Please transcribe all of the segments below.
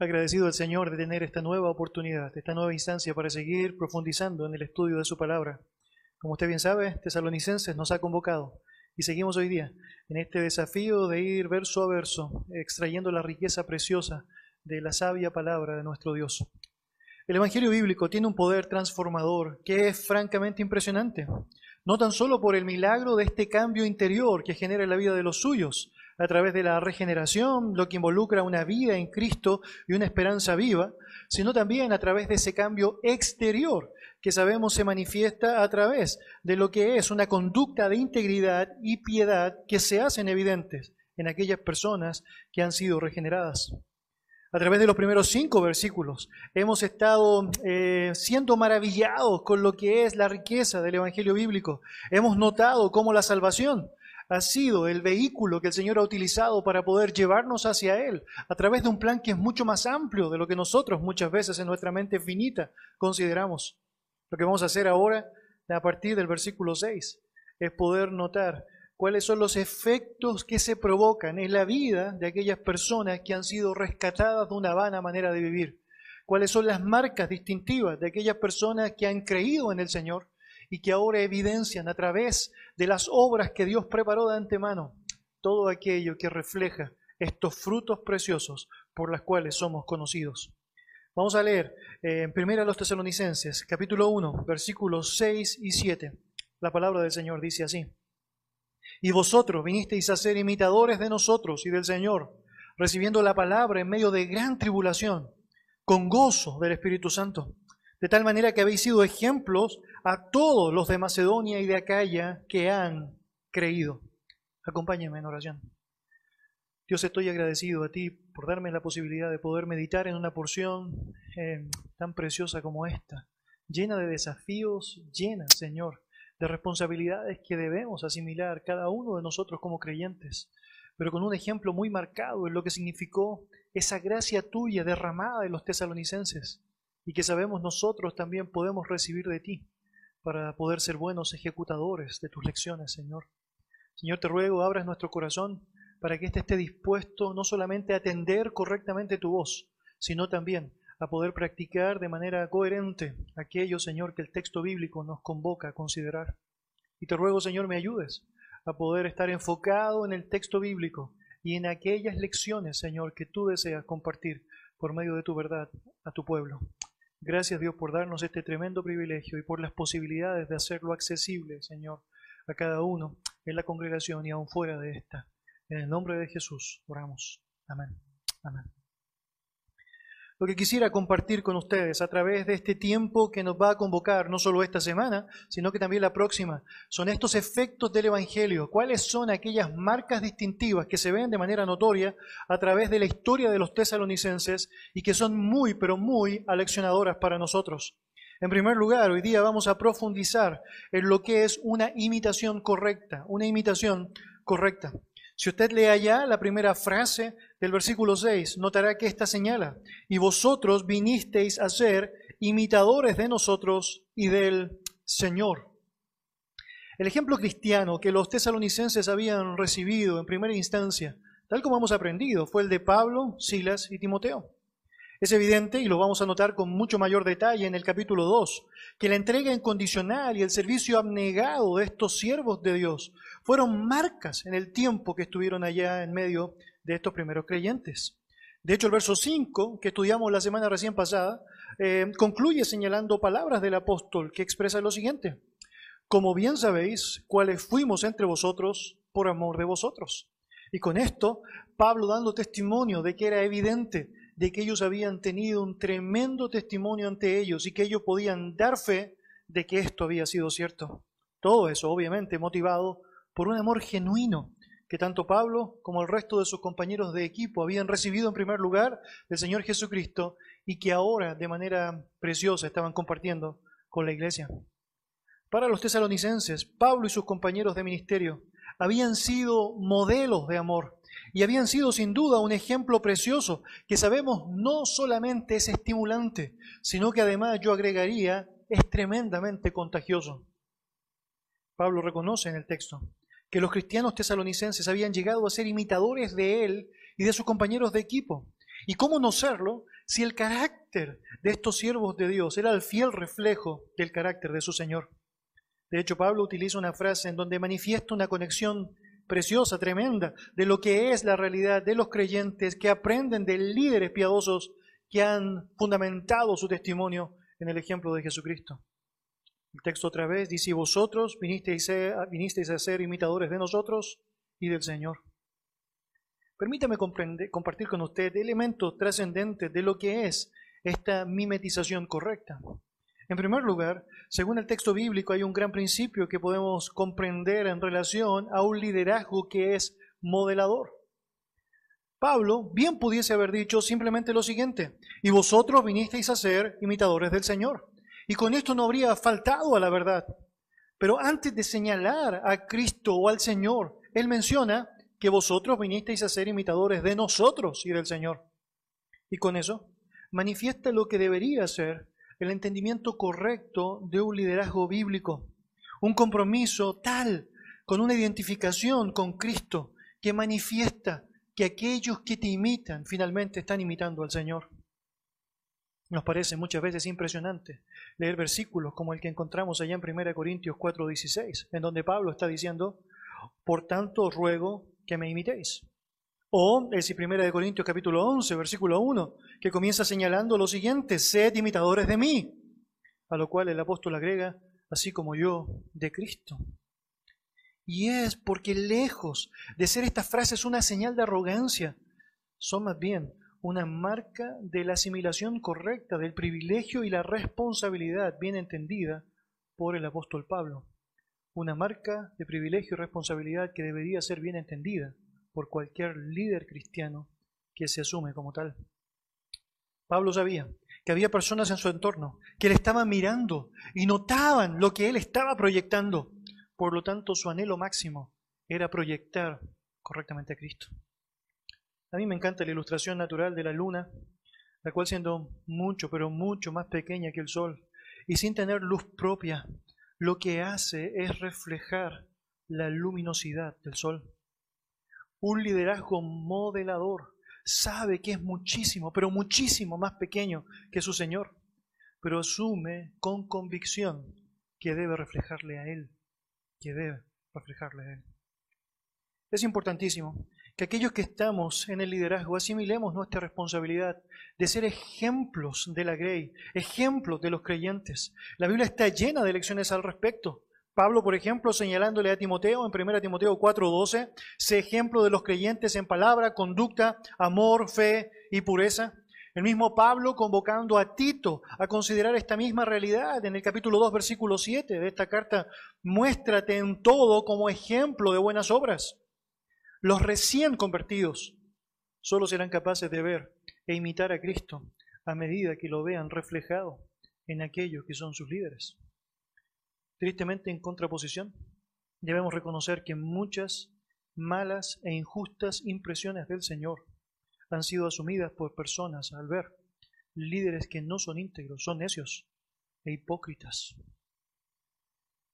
Agradecido al Señor de tener esta nueva oportunidad, esta nueva instancia para seguir profundizando en el estudio de su palabra. Como usted bien sabe, Tesalonicenses nos ha convocado y seguimos hoy día en este desafío de ir verso a verso, extrayendo la riqueza preciosa de la sabia palabra de nuestro Dios. El Evangelio bíblico tiene un poder transformador que es francamente impresionante, no tan solo por el milagro de este cambio interior que genera en la vida de los suyos, a través de la regeneración, lo que involucra una vida en Cristo y una esperanza viva, sino también a través de ese cambio exterior que sabemos se manifiesta a través de lo que es una conducta de integridad y piedad que se hacen evidentes en aquellas personas que han sido regeneradas. A través de los primeros cinco versículos hemos estado eh, siendo maravillados con lo que es la riqueza del Evangelio bíblico. Hemos notado cómo la salvación ha sido el vehículo que el Señor ha utilizado para poder llevarnos hacia Él a través de un plan que es mucho más amplio de lo que nosotros muchas veces en nuestra mente finita consideramos. Lo que vamos a hacer ahora, a partir del versículo 6, es poder notar cuáles son los efectos que se provocan en la vida de aquellas personas que han sido rescatadas de una vana manera de vivir. Cuáles son las marcas distintivas de aquellas personas que han creído en el Señor y que ahora evidencian a través de las obras que Dios preparó de antemano todo aquello que refleja estos frutos preciosos por las cuales somos conocidos. Vamos a leer eh, en primera los tesalonicenses, capítulo 1, versículos 6 y 7. La palabra del Señor dice así. Y vosotros vinisteis a ser imitadores de nosotros y del Señor, recibiendo la palabra en medio de gran tribulación, con gozo del Espíritu Santo de tal manera que habéis sido ejemplos a todos los de Macedonia y de Acaya que han creído. Acompáñenme en oración. Dios, estoy agradecido a ti por darme la posibilidad de poder meditar en una porción eh, tan preciosa como esta, llena de desafíos, llena, Señor, de responsabilidades que debemos asimilar cada uno de nosotros como creyentes, pero con un ejemplo muy marcado en lo que significó esa gracia tuya derramada en los tesalonicenses y que sabemos nosotros también podemos recibir de ti para poder ser buenos ejecutadores de tus lecciones, Señor. Señor, te ruego, abras nuestro corazón para que éste esté dispuesto no solamente a atender correctamente tu voz, sino también a poder practicar de manera coherente aquello, Señor, que el texto bíblico nos convoca a considerar. Y te ruego, Señor, me ayudes a poder estar enfocado en el texto bíblico y en aquellas lecciones, Señor, que tú deseas compartir por medio de tu verdad a tu pueblo. Gracias Dios por darnos este tremendo privilegio y por las posibilidades de hacerlo accesible, Señor, a cada uno en la congregación y aún fuera de esta. En el nombre de Jesús oramos. Amén. Amén lo que quisiera compartir con ustedes a través de este tiempo que nos va a convocar, no solo esta semana, sino que también la próxima, son estos efectos del Evangelio. ¿Cuáles son aquellas marcas distintivas que se ven de manera notoria a través de la historia de los tesalonicenses y que son muy, pero muy aleccionadoras para nosotros? En primer lugar, hoy día vamos a profundizar en lo que es una imitación correcta, una imitación correcta. Si usted lee allá la primera frase del versículo 6, notará que esta señala, y vosotros vinisteis a ser imitadores de nosotros y del Señor. El ejemplo cristiano que los tesalonicenses habían recibido en primera instancia, tal como hemos aprendido, fue el de Pablo, Silas y Timoteo. Es evidente, y lo vamos a notar con mucho mayor detalle en el capítulo 2, que la entrega incondicional y el servicio abnegado de estos siervos de Dios fueron marcas en el tiempo que estuvieron allá en medio de estos primeros creyentes. De hecho, el verso 5, que estudiamos la semana recién pasada, eh, concluye señalando palabras del apóstol que expresan lo siguiente. Como bien sabéis, cuáles fuimos entre vosotros por amor de vosotros. Y con esto, Pablo dando testimonio de que era evidente de que ellos habían tenido un tremendo testimonio ante ellos y que ellos podían dar fe de que esto había sido cierto. Todo eso, obviamente, motivado por un amor genuino que tanto Pablo como el resto de sus compañeros de equipo habían recibido en primer lugar del Señor Jesucristo y que ahora de manera preciosa estaban compartiendo con la iglesia. Para los tesalonicenses, Pablo y sus compañeros de ministerio habían sido modelos de amor y habían sido sin duda un ejemplo precioso que sabemos no solamente es estimulante, sino que además yo agregaría es tremendamente contagioso. Pablo reconoce en el texto que los cristianos tesalonicenses habían llegado a ser imitadores de él y de sus compañeros de equipo. ¿Y cómo no serlo si el carácter de estos siervos de Dios era el fiel reflejo del carácter de su Señor? De hecho, Pablo utiliza una frase en donde manifiesta una conexión preciosa, tremenda, de lo que es la realidad de los creyentes que aprenden de líderes piadosos que han fundamentado su testimonio en el ejemplo de Jesucristo. El texto otra vez dice, vosotros vinisteis a, vinisteis a ser imitadores de nosotros y del Señor. Permítame compartir con usted elementos trascendentes de lo que es esta mimetización correcta. En primer lugar, según el texto bíblico, hay un gran principio que podemos comprender en relación a un liderazgo que es modelador. Pablo bien pudiese haber dicho simplemente lo siguiente, y vosotros vinisteis a ser imitadores del Señor. Y con esto no habría faltado a la verdad. Pero antes de señalar a Cristo o al Señor, él menciona que vosotros vinisteis a ser imitadores de nosotros y del Señor. Y con eso manifiesta lo que debería ser el entendimiento correcto de un liderazgo bíblico, un compromiso tal con una identificación con Cristo que manifiesta que aquellos que te imitan finalmente están imitando al Señor. Nos parece muchas veces impresionante leer versículos como el que encontramos allá en 1 Corintios 4:16, en donde Pablo está diciendo, por tanto ruego que me imitéis. O el 1 Corintios capítulo 11, versículo 1, que comienza señalando lo siguiente, sed imitadores de mí, a lo cual el apóstol agrega, así como yo, de Cristo. Y es porque lejos de ser estas frases una señal de arrogancia, son más bien una marca de la asimilación correcta del privilegio y la responsabilidad bien entendida por el apóstol Pablo. Una marca de privilegio y responsabilidad que debería ser bien entendida por cualquier líder cristiano que se asume como tal. Pablo sabía que había personas en su entorno que le estaban mirando y notaban lo que él estaba proyectando por lo tanto, su anhelo máximo era proyectar correctamente a Cristo. A mí me encanta la ilustración natural de la luna, la cual siendo mucho, pero mucho más pequeña que el sol, y sin tener luz propia, lo que hace es reflejar la luminosidad del sol. Un liderazgo modelador sabe que es muchísimo, pero muchísimo más pequeño que su Señor, pero asume con convicción que debe reflejarle a Él que debe reflejarle a Él. Es importantísimo que aquellos que estamos en el liderazgo asimilemos nuestra responsabilidad de ser ejemplos de la Grey, ejemplos de los creyentes. La Biblia está llena de lecciones al respecto. Pablo, por ejemplo, señalándole a Timoteo en 1 Timoteo 4:12, sé ejemplo de los creyentes en palabra, conducta, amor, fe y pureza. El mismo Pablo convocando a Tito a considerar esta misma realidad en el capítulo 2, versículo 7 de esta carta, muéstrate en todo como ejemplo de buenas obras. Los recién convertidos solo serán capaces de ver e imitar a Cristo a medida que lo vean reflejado en aquellos que son sus líderes. Tristemente, en contraposición, debemos reconocer que muchas malas e injustas impresiones del Señor han sido asumidas por personas al ver líderes que no son íntegros, son necios e hipócritas.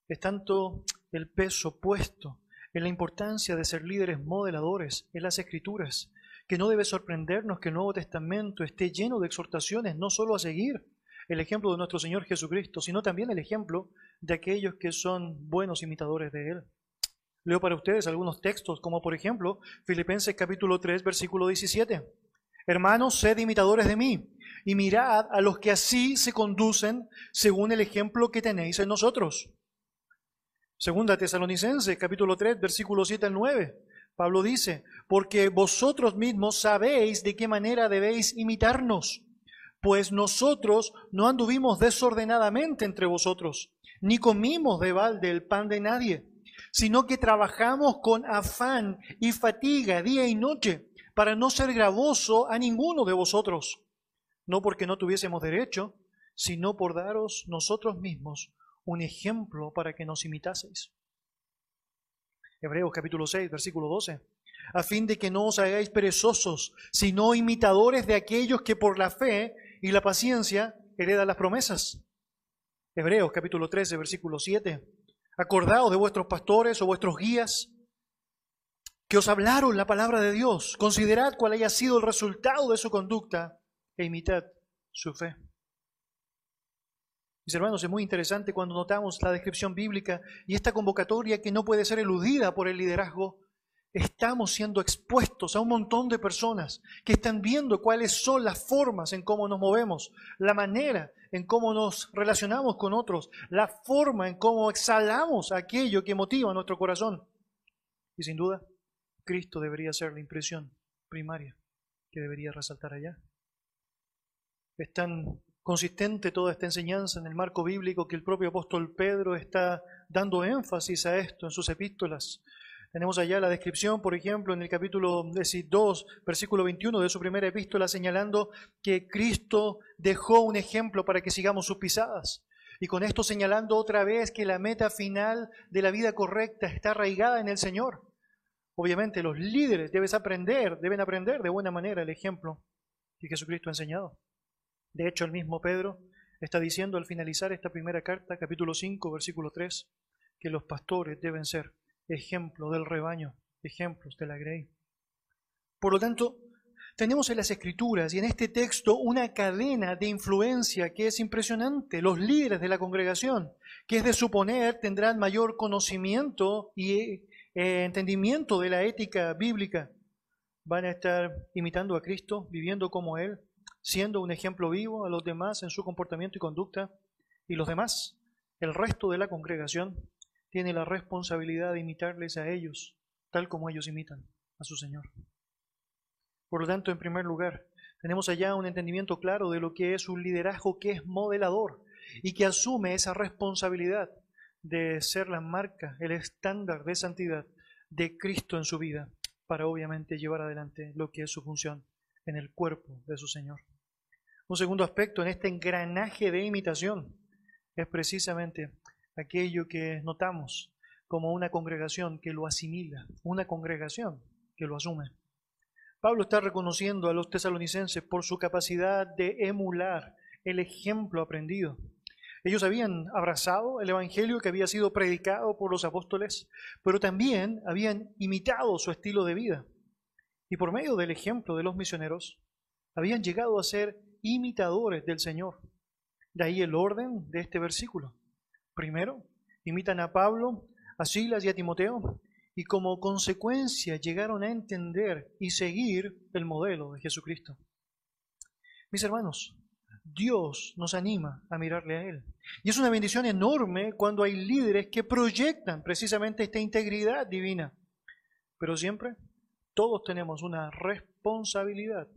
Es tanto el peso puesto en la importancia de ser líderes modeladores en las escrituras, que no debe sorprendernos que el Nuevo Testamento esté lleno de exhortaciones no solo a seguir el ejemplo de nuestro Señor Jesucristo, sino también el ejemplo de aquellos que son buenos imitadores de Él. Leo para ustedes algunos textos, como por ejemplo Filipenses capítulo 3, versículo 17. Hermanos, sed imitadores de mí y mirad a los que así se conducen según el ejemplo que tenéis en nosotros. Segunda Tesalonicenses capítulo 3, versículo 7 al 9. Pablo dice, porque vosotros mismos sabéis de qué manera debéis imitarnos, pues nosotros no anduvimos desordenadamente entre vosotros, ni comimos de balde el pan de nadie sino que trabajamos con afán y fatiga día y noche para no ser gravoso a ninguno de vosotros, no porque no tuviésemos derecho, sino por daros nosotros mismos un ejemplo para que nos imitaseis. Hebreos capítulo 6, versículo 12. A fin de que no os hagáis perezosos, sino imitadores de aquellos que por la fe y la paciencia heredan las promesas. Hebreos capítulo 13, versículo 7. Acordaos de vuestros pastores o vuestros guías que os hablaron la palabra de Dios. Considerad cuál haya sido el resultado de su conducta e imitad su fe. Mis hermanos, es muy interesante cuando notamos la descripción bíblica y esta convocatoria que no puede ser eludida por el liderazgo. Estamos siendo expuestos a un montón de personas que están viendo cuáles son las formas en cómo nos movemos, la manera en cómo nos relacionamos con otros, la forma en cómo exhalamos aquello que motiva nuestro corazón. Y sin duda, Cristo debería ser la impresión primaria que debería resaltar allá. Es tan consistente toda esta enseñanza en el marco bíblico que el propio apóstol Pedro está dando énfasis a esto en sus epístolas. Tenemos allá la descripción, por ejemplo, en el capítulo 2, versículo 21 de su primera epístola, señalando que Cristo dejó un ejemplo para que sigamos sus pisadas. Y con esto señalando otra vez que la meta final de la vida correcta está arraigada en el Señor. Obviamente los líderes deben aprender, deben aprender de buena manera el ejemplo que Jesucristo ha enseñado. De hecho, el mismo Pedro está diciendo al finalizar esta primera carta, capítulo 5, versículo 3, que los pastores deben ser ejemplo del rebaño, ejemplos de la grey. Por lo tanto, tenemos en las escrituras y en este texto una cadena de influencia que es impresionante. Los líderes de la congregación, que es de suponer tendrán mayor conocimiento y eh, entendimiento de la ética bíblica, van a estar imitando a Cristo, viviendo como Él, siendo un ejemplo vivo a los demás en su comportamiento y conducta, y los demás, el resto de la congregación, tiene la responsabilidad de imitarles a ellos, tal como ellos imitan a su Señor. Por lo tanto, en primer lugar, tenemos allá un entendimiento claro de lo que es un liderazgo que es modelador y que asume esa responsabilidad de ser la marca, el estándar de santidad de Cristo en su vida, para obviamente llevar adelante lo que es su función en el cuerpo de su Señor. Un segundo aspecto en este engranaje de imitación es precisamente aquello que notamos como una congregación que lo asimila, una congregación que lo asume. Pablo está reconociendo a los tesalonicenses por su capacidad de emular el ejemplo aprendido ellos habían abrazado el Evangelio que había sido predicado por los apóstoles, pero también habían imitado su estilo de vida. Y por medio del ejemplo de los misioneros, habían llegado a ser imitadores del Señor. De ahí el orden de este versículo. Primero, imitan a Pablo, a Silas y a Timoteo, y como consecuencia llegaron a entender y seguir el modelo de Jesucristo. Mis hermanos, Dios nos anima a mirarle a Él. Y es una bendición enorme cuando hay líderes que proyectan precisamente esta integridad divina. Pero siempre todos tenemos una responsabilidad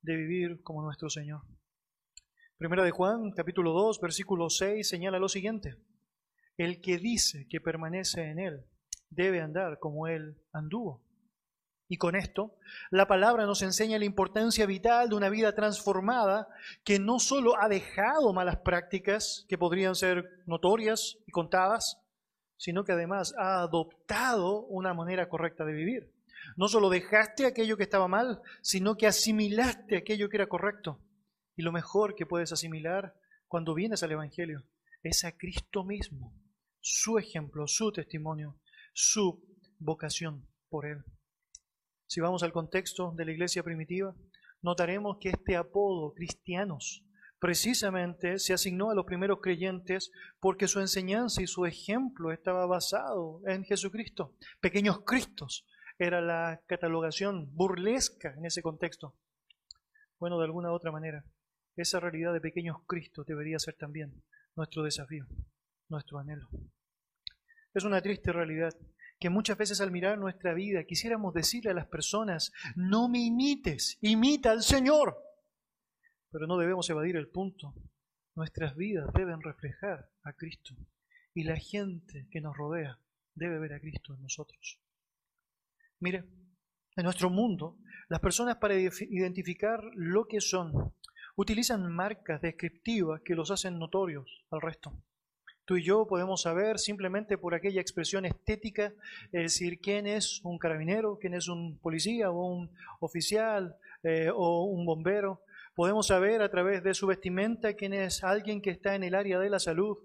de vivir como nuestro Señor. Primera de Juan, capítulo 2, versículo 6, señala lo siguiente. El que dice que permanece en Él debe andar como Él anduvo. Y con esto, la palabra nos enseña la importancia vital de una vida transformada que no solo ha dejado malas prácticas que podrían ser notorias y contadas, sino que además ha adoptado una manera correcta de vivir. No solo dejaste aquello que estaba mal, sino que asimilaste aquello que era correcto. Y lo mejor que puedes asimilar cuando vienes al Evangelio es a Cristo mismo, su ejemplo, su testimonio, su vocación por Él. Si vamos al contexto de la iglesia primitiva, notaremos que este apodo, cristianos, precisamente se asignó a los primeros creyentes porque su enseñanza y su ejemplo estaba basado en Jesucristo. Pequeños Cristos era la catalogación burlesca en ese contexto. Bueno, de alguna u otra manera, esa realidad de pequeños Cristos debería ser también nuestro desafío, nuestro anhelo. Es una triste realidad que muchas veces al mirar nuestra vida quisiéramos decirle a las personas, no me imites, imita al Señor. Pero no debemos evadir el punto. Nuestras vidas deben reflejar a Cristo y la gente que nos rodea debe ver a Cristo en nosotros. Mire, en nuestro mundo, las personas para identificar lo que son utilizan marcas descriptivas que los hacen notorios al resto. Tú y yo podemos saber simplemente por aquella expresión estética, es decir, quién es un carabinero, quién es un policía o un oficial eh, o un bombero. Podemos saber a través de su vestimenta quién es alguien que está en el área de la salud.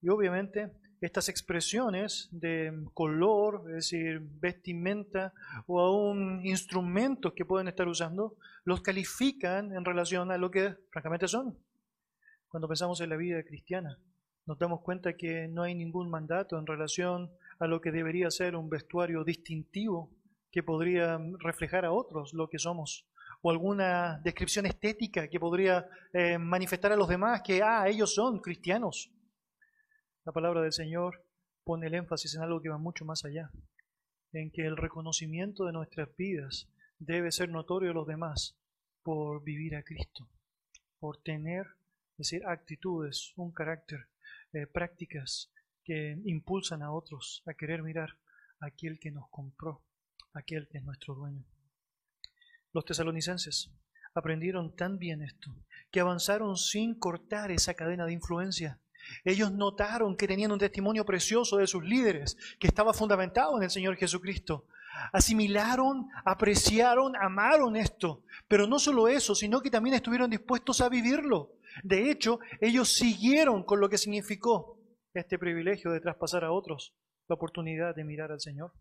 Y obviamente estas expresiones de color, es decir, vestimenta o aún instrumentos que pueden estar usando, los califican en relación a lo que francamente son. Cuando pensamos en la vida cristiana, nos damos cuenta que no hay ningún mandato en relación a lo que debería ser un vestuario distintivo que podría reflejar a otros lo que somos, o alguna descripción estética que podría eh, manifestar a los demás que, ah, ellos son cristianos. La palabra del Señor pone el énfasis en algo que va mucho más allá, en que el reconocimiento de nuestras vidas debe ser notorio a los demás por vivir a Cristo, por tener, decir, actitudes, un carácter, eh, prácticas que impulsan a otros a querer mirar a aquel que nos compró, aquel que es nuestro dueño. Los tesalonicenses aprendieron tan bien esto que avanzaron sin cortar esa cadena de influencia. Ellos notaron que tenían un testimonio precioso de sus líderes, que estaba fundamentado en el Señor Jesucristo. Asimilaron, apreciaron, amaron esto. Pero no solo eso, sino que también estuvieron dispuestos a vivirlo. De hecho, ellos siguieron con lo que significó este privilegio de traspasar a otros la oportunidad de mirar al Señor.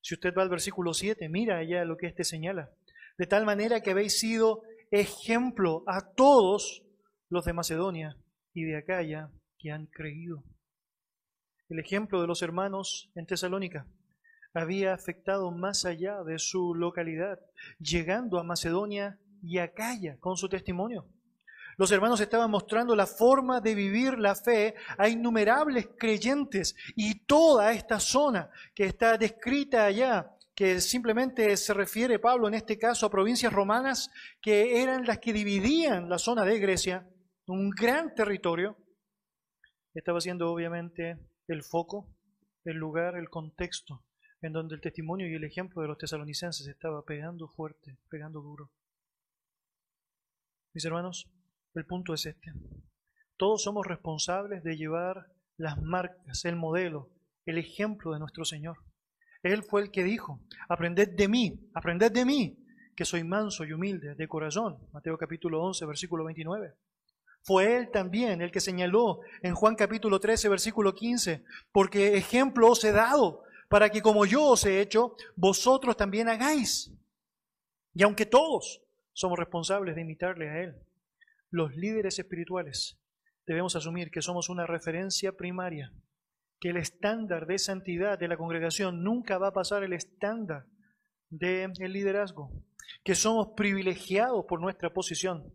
Si usted va al versículo 7, mira allá lo que este señala. De tal manera que habéis sido ejemplo a todos los de Macedonia y de Acaya que han creído. El ejemplo de los hermanos en Tesalónica había afectado más allá de su localidad, llegando a Macedonia y Acaya con su testimonio. Los hermanos estaban mostrando la forma de vivir la fe a innumerables creyentes y toda esta zona que está descrita allá, que simplemente se refiere Pablo en este caso a provincias romanas que eran las que dividían la zona de Grecia, un gran territorio, estaba siendo obviamente el foco, el lugar, el contexto en donde el testimonio y el ejemplo de los tesalonicenses estaba pegando fuerte, pegando duro. Mis hermanos, el punto es este. Todos somos responsables de llevar las marcas, el modelo, el ejemplo de nuestro Señor. Él fue el que dijo, aprended de mí, aprended de mí, que soy manso y humilde de corazón. Mateo capítulo 11, versículo 29. Fue Él también el que señaló en Juan capítulo 13, versículo 15, porque ejemplo os he dado, para que como yo os he hecho, vosotros también hagáis. Y aunque todos somos responsables de imitarle a Él, los líderes espirituales debemos asumir que somos una referencia primaria, que el estándar de santidad de la congregación nunca va a pasar el estándar del liderazgo, que somos privilegiados por nuestra posición,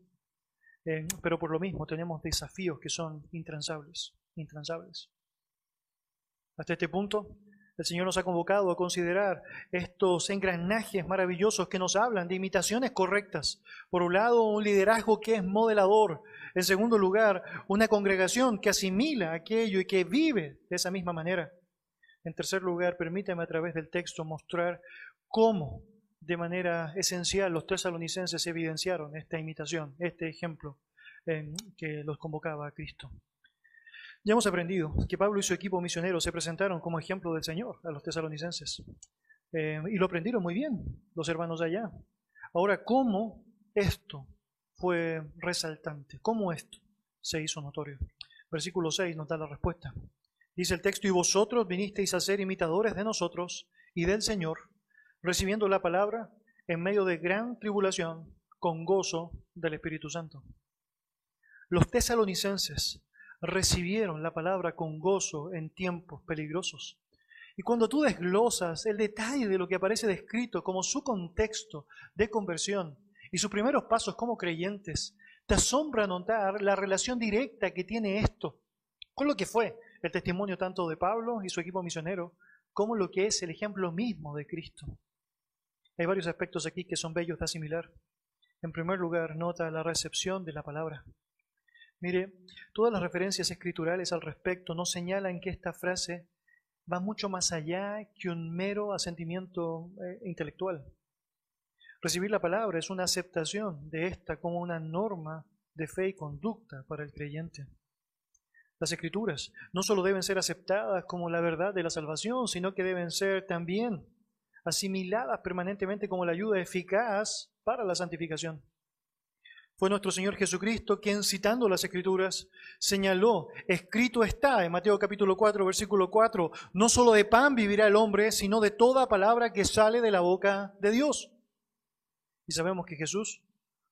eh, pero por lo mismo tenemos desafíos que son intransables, intransables. Hasta este punto, el Señor nos ha convocado a considerar estos engranajes maravillosos que nos hablan de imitaciones correctas. Por un lado, un liderazgo que es modelador. En segundo lugar, una congregación que asimila aquello y que vive de esa misma manera. En tercer lugar, permítame a través del texto mostrar cómo de manera esencial los tesalonicenses evidenciaron esta imitación, este ejemplo en que los convocaba a Cristo. Ya hemos aprendido que Pablo y su equipo misionero se presentaron como ejemplo del Señor a los tesalonicenses. Eh, y lo aprendieron muy bien los hermanos de allá. Ahora, ¿cómo esto fue resaltante? ¿Cómo esto se hizo notorio? Versículo 6 nos da la respuesta. Dice el texto, y vosotros vinisteis a ser imitadores de nosotros y del Señor, recibiendo la palabra en medio de gran tribulación, con gozo del Espíritu Santo. Los tesalonicenses recibieron la palabra con gozo en tiempos peligrosos. Y cuando tú desglosas el detalle de lo que aparece descrito como su contexto de conversión y sus primeros pasos como creyentes, te asombra notar la relación directa que tiene esto con lo que fue el testimonio tanto de Pablo y su equipo misionero, como lo que es el ejemplo mismo de Cristo. Hay varios aspectos aquí que son bellos de asimilar. En primer lugar, nota la recepción de la palabra. Mire, todas las referencias escriturales al respecto nos señalan que esta frase va mucho más allá que un mero asentimiento eh, intelectual. Recibir la palabra es una aceptación de esta como una norma de fe y conducta para el creyente. Las escrituras no solo deben ser aceptadas como la verdad de la salvación, sino que deben ser también asimiladas permanentemente como la ayuda eficaz para la santificación. Fue nuestro Señor Jesucristo quien, citando las Escrituras, señaló, escrito está en Mateo capítulo 4, versículo 4, no solo de pan vivirá el hombre, sino de toda palabra que sale de la boca de Dios. Y sabemos que Jesús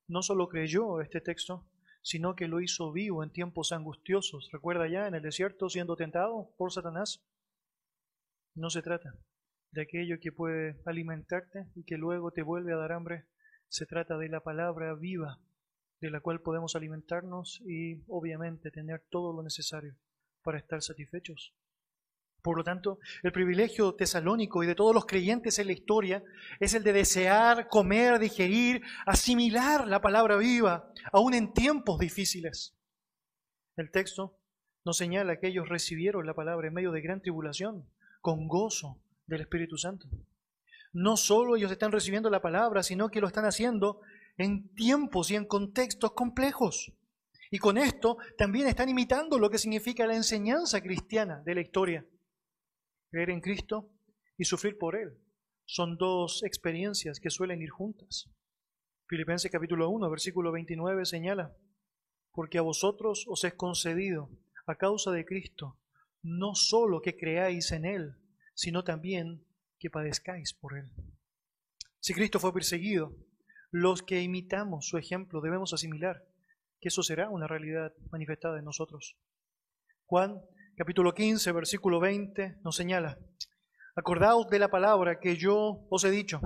no solo creyó este texto, sino que lo hizo vivo en tiempos angustiosos. ¿Recuerda ya en el desierto siendo tentado por Satanás? No se trata de aquello que puede alimentarte y que luego te vuelve a dar hambre. Se trata de la palabra viva de la cual podemos alimentarnos y obviamente tener todo lo necesario para estar satisfechos. Por lo tanto, el privilegio tesalónico y de todos los creyentes en la historia es el de desear, comer, digerir, asimilar la palabra viva, aún en tiempos difíciles. El texto nos señala que ellos recibieron la palabra en medio de gran tribulación, con gozo del Espíritu Santo. No solo ellos están recibiendo la palabra, sino que lo están haciendo en tiempos y en contextos complejos. Y con esto también están imitando lo que significa la enseñanza cristiana de la historia. Creer en Cristo y sufrir por Él son dos experiencias que suelen ir juntas. Filipenses capítulo 1, versículo 29 señala, porque a vosotros os es concedido, a causa de Cristo, no solo que creáis en Él, sino también que padezcáis por Él. Si Cristo fue perseguido, los que imitamos su ejemplo debemos asimilar que eso será una realidad manifestada en nosotros. Juan capítulo 15, versículo 20 nos señala, acordaos de la palabra que yo os he dicho,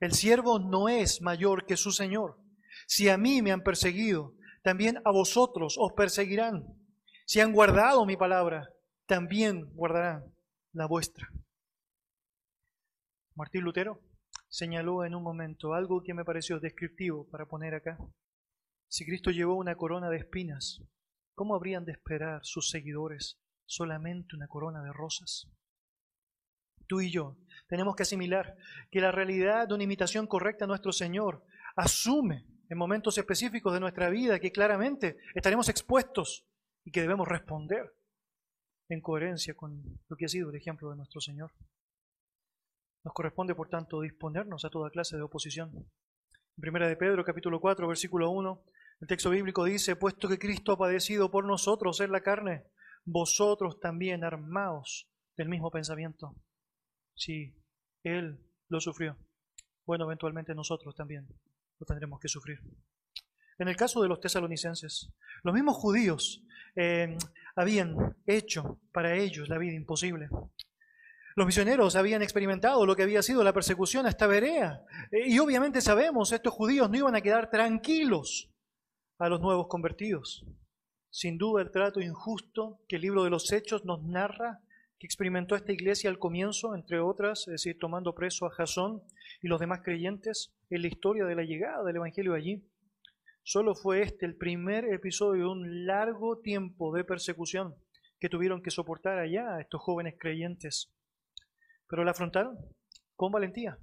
el siervo no es mayor que su Señor. Si a mí me han perseguido, también a vosotros os perseguirán. Si han guardado mi palabra, también guardarán la vuestra. Martín Lutero señaló en un momento algo que me pareció descriptivo para poner acá. Si Cristo llevó una corona de espinas, ¿cómo habrían de esperar sus seguidores solamente una corona de rosas? Tú y yo tenemos que asimilar que la realidad de una imitación correcta a nuestro Señor asume en momentos específicos de nuestra vida que claramente estaremos expuestos y que debemos responder en coherencia con lo que ha sido el ejemplo de nuestro Señor. Nos corresponde, por tanto, disponernos a toda clase de oposición. En primera de Pedro, capítulo 4, versículo 1, el texto bíblico dice, puesto que Cristo ha padecido por nosotros en la carne, vosotros también armaos del mismo pensamiento. Si Él lo sufrió, bueno, eventualmente nosotros también lo tendremos que sufrir. En el caso de los tesalonicenses, los mismos judíos eh, habían hecho para ellos la vida imposible. Los misioneros habían experimentado lo que había sido la persecución hasta Berea. Eh, y obviamente sabemos, estos judíos no iban a quedar tranquilos a los nuevos convertidos. Sin duda el trato injusto que el libro de los Hechos nos narra que experimentó esta iglesia al comienzo, entre otras, es decir, tomando preso a Jasón y los demás creyentes en la historia de la llegada del Evangelio allí. Solo fue este el primer episodio de un largo tiempo de persecución que tuvieron que soportar allá estos jóvenes creyentes. Pero la afrontaron con valentía,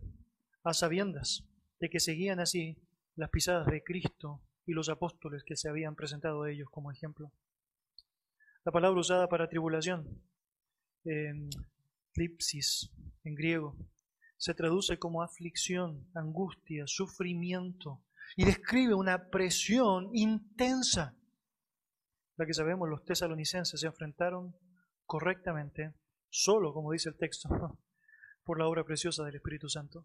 a sabiendas de que seguían así las pisadas de Cristo y los apóstoles que se habían presentado a ellos como ejemplo. La palabra usada para tribulación, eh, en griego, se traduce como aflicción, angustia, sufrimiento y describe una presión intensa, la que sabemos los tesalonicenses se enfrentaron correctamente, solo, como dice el texto, por la obra preciosa del Espíritu Santo.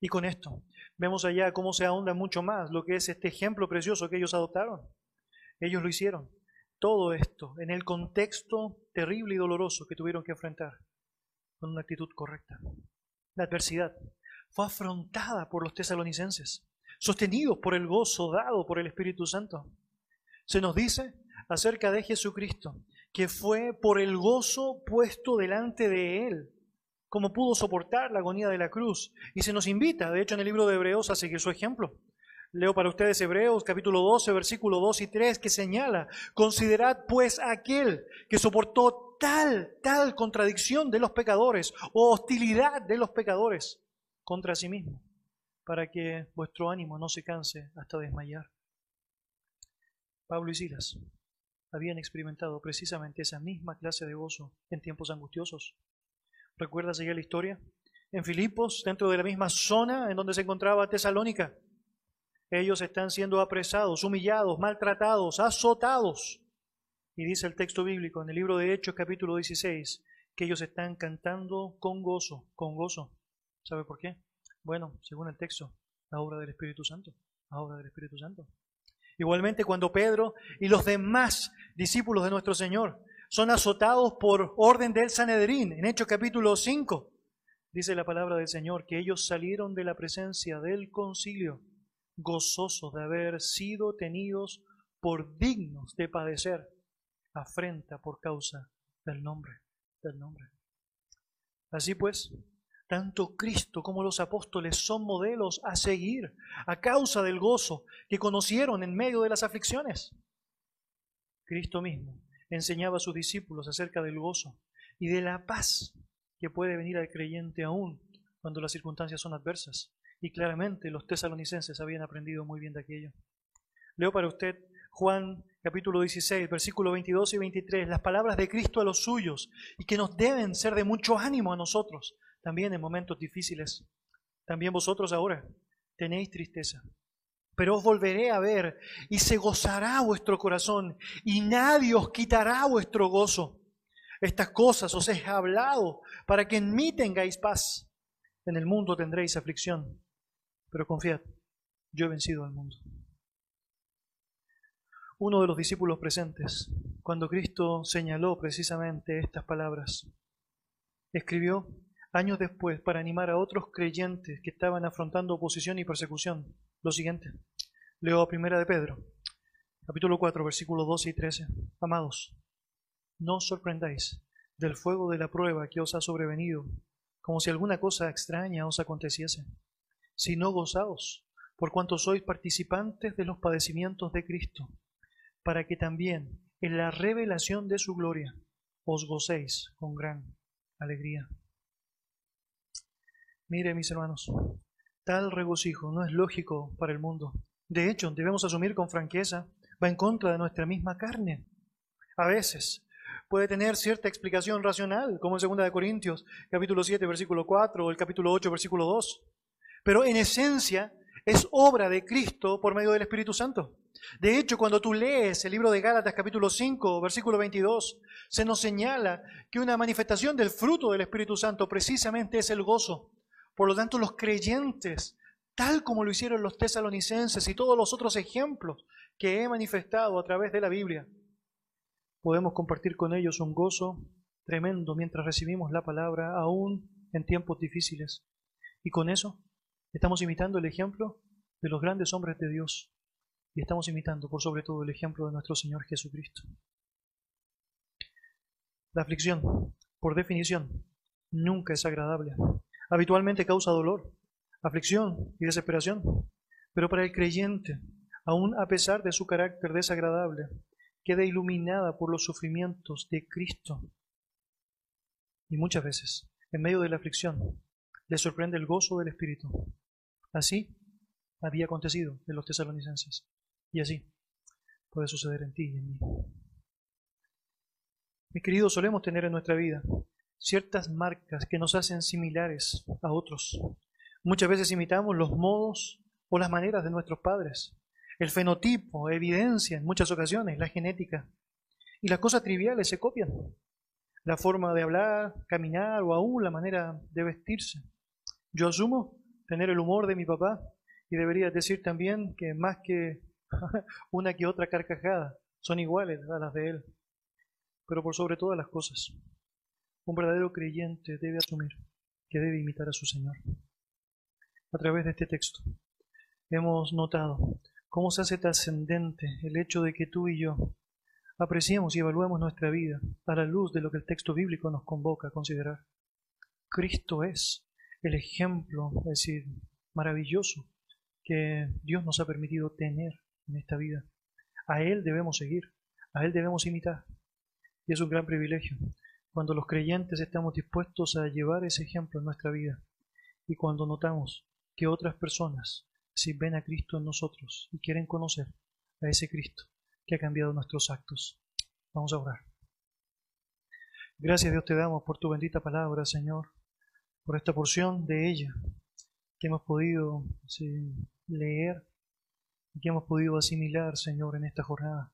Y con esto vemos allá cómo se ahonda mucho más lo que es este ejemplo precioso que ellos adoptaron. Ellos lo hicieron. Todo esto en el contexto terrible y doloroso que tuvieron que enfrentar con una actitud correcta. La adversidad fue afrontada por los tesalonicenses, sostenidos por el gozo dado por el Espíritu Santo. Se nos dice acerca de Jesucristo que fue por el gozo puesto delante de él cómo pudo soportar la agonía de la cruz. Y se nos invita, de hecho, en el libro de Hebreos a seguir su ejemplo. Leo para ustedes Hebreos capítulo 12, versículo 2 y 3, que señala, considerad pues aquel que soportó tal, tal contradicción de los pecadores o hostilidad de los pecadores contra sí mismo, para que vuestro ánimo no se canse hasta desmayar. Pablo y Silas habían experimentado precisamente esa misma clase de gozo en tiempos angustiosos. ¿Recuerdas ya la historia? En Filipos, dentro de la misma zona en donde se encontraba Tesalónica. Ellos están siendo apresados, humillados, maltratados, azotados. Y dice el texto bíblico en el libro de Hechos capítulo 16 que ellos están cantando con gozo, con gozo. ¿Sabe por qué? Bueno, según el texto, la obra del Espíritu Santo, la obra del Espíritu Santo. Igualmente cuando Pedro y los demás discípulos de nuestro Señor son azotados por orden del Sanedrín, en Hechos capítulo 5, dice la palabra del Señor que ellos salieron de la presencia del concilio gozosos de haber sido tenidos por dignos de padecer afrenta por causa del nombre, del nombre. Así pues, tanto Cristo como los apóstoles son modelos a seguir a causa del gozo que conocieron en medio de las aflicciones. Cristo mismo enseñaba a sus discípulos acerca del gozo y de la paz que puede venir al creyente aún cuando las circunstancias son adversas. Y claramente los tesalonicenses habían aprendido muy bien de aquello. Leo para usted Juan capítulo 16, versículos 22 y 23, las palabras de Cristo a los suyos y que nos deben ser de mucho ánimo a nosotros también en momentos difíciles. También vosotros ahora tenéis tristeza, pero os volveré a ver y se gozará vuestro corazón y nadie os quitará vuestro gozo. Estas cosas os he hablado para que en mí tengáis paz. En el mundo tendréis aflicción, pero confiad, yo he vencido al mundo. Uno de los discípulos presentes, cuando Cristo señaló precisamente estas palabras, escribió años después para animar a otros creyentes que estaban afrontando oposición y persecución. Lo siguiente, leo a primera de Pedro, capítulo 4, versículos 12 y 13. Amados, no os sorprendáis del fuego de la prueba que os ha sobrevenido, como si alguna cosa extraña os aconteciese, sino gozaos, por cuanto sois participantes de los padecimientos de Cristo, para que también en la revelación de su gloria os gocéis con gran alegría. Mire, mis hermanos, tal regocijo no es lógico para el mundo. De hecho, debemos asumir con franqueza, va en contra de nuestra misma carne. A veces puede tener cierta explicación racional, como en 2 Corintios, capítulo 7, versículo 4, o el capítulo 8, versículo 2. Pero en esencia es obra de Cristo por medio del Espíritu Santo. De hecho, cuando tú lees el libro de Gálatas capítulo 5, versículo 22, se nos señala que una manifestación del fruto del Espíritu Santo precisamente es el gozo. Por lo tanto, los creyentes, tal como lo hicieron los tesalonicenses y todos los otros ejemplos que he manifestado a través de la Biblia, podemos compartir con ellos un gozo tremendo mientras recibimos la palabra, aún en tiempos difíciles. Y con eso estamos imitando el ejemplo de los grandes hombres de Dios y estamos imitando por sobre todo el ejemplo de nuestro Señor Jesucristo. La aflicción, por definición, nunca es agradable habitualmente causa dolor, aflicción y desesperación. Pero para el creyente, aun a pesar de su carácter desagradable, queda iluminada por los sufrimientos de Cristo. Y muchas veces, en medio de la aflicción, le sorprende el gozo del Espíritu. Así había acontecido en los tesalonicenses. Y así puede suceder en ti y en mí. Mis queridos, solemos tener en nuestra vida ciertas marcas que nos hacen similares a otros. Muchas veces imitamos los modos o las maneras de nuestros padres. El fenotipo evidencia en muchas ocasiones la genética. Y las cosas triviales se copian. La forma de hablar, caminar o aún la manera de vestirse. Yo asumo tener el humor de mi papá y debería decir también que más que una que otra carcajada son iguales a las de él. Pero por sobre todas las cosas, un verdadero creyente debe asumir que debe imitar a su Señor. A través de este texto hemos notado cómo se hace trascendente el hecho de que tú y yo apreciemos y evaluemos nuestra vida a la luz de lo que el texto bíblico nos convoca a considerar. Cristo es el ejemplo, es decir, maravilloso que Dios nos ha permitido tener en esta vida. A Él debemos seguir, a Él debemos imitar. Y es un gran privilegio cuando los creyentes estamos dispuestos a llevar ese ejemplo en nuestra vida y cuando notamos que otras personas si ven a Cristo en nosotros y quieren conocer a ese Cristo que ha cambiado nuestros actos. Vamos a orar. Gracias Dios te damos por tu bendita palabra, Señor, por esta porción de ella que hemos podido leer y que hemos podido asimilar, Señor, en esta jornada.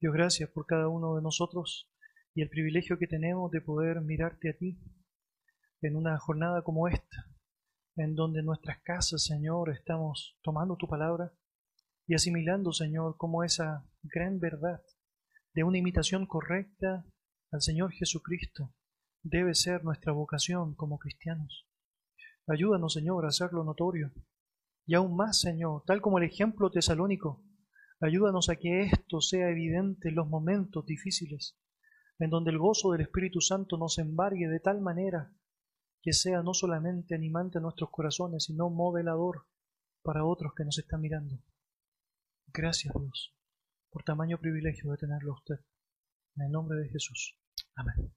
Dios, gracias por cada uno de nosotros y el privilegio que tenemos de poder mirarte a ti en una jornada como esta, en donde nuestras casas, Señor, estamos tomando tu palabra y asimilando, Señor, como esa gran verdad de una imitación correcta al Señor Jesucristo debe ser nuestra vocación como cristianos. Ayúdanos, Señor, a hacerlo notorio. Y aún más, Señor, tal como el ejemplo tesalónico, ayúdanos a que esto sea evidente en los momentos difíciles, en donde el gozo del Espíritu Santo nos embargue de tal manera que sea no solamente animante a nuestros corazones, sino modelador para otros que nos están mirando. Gracias Dios por tamaño privilegio de tenerlo a usted. En el nombre de Jesús. Amén.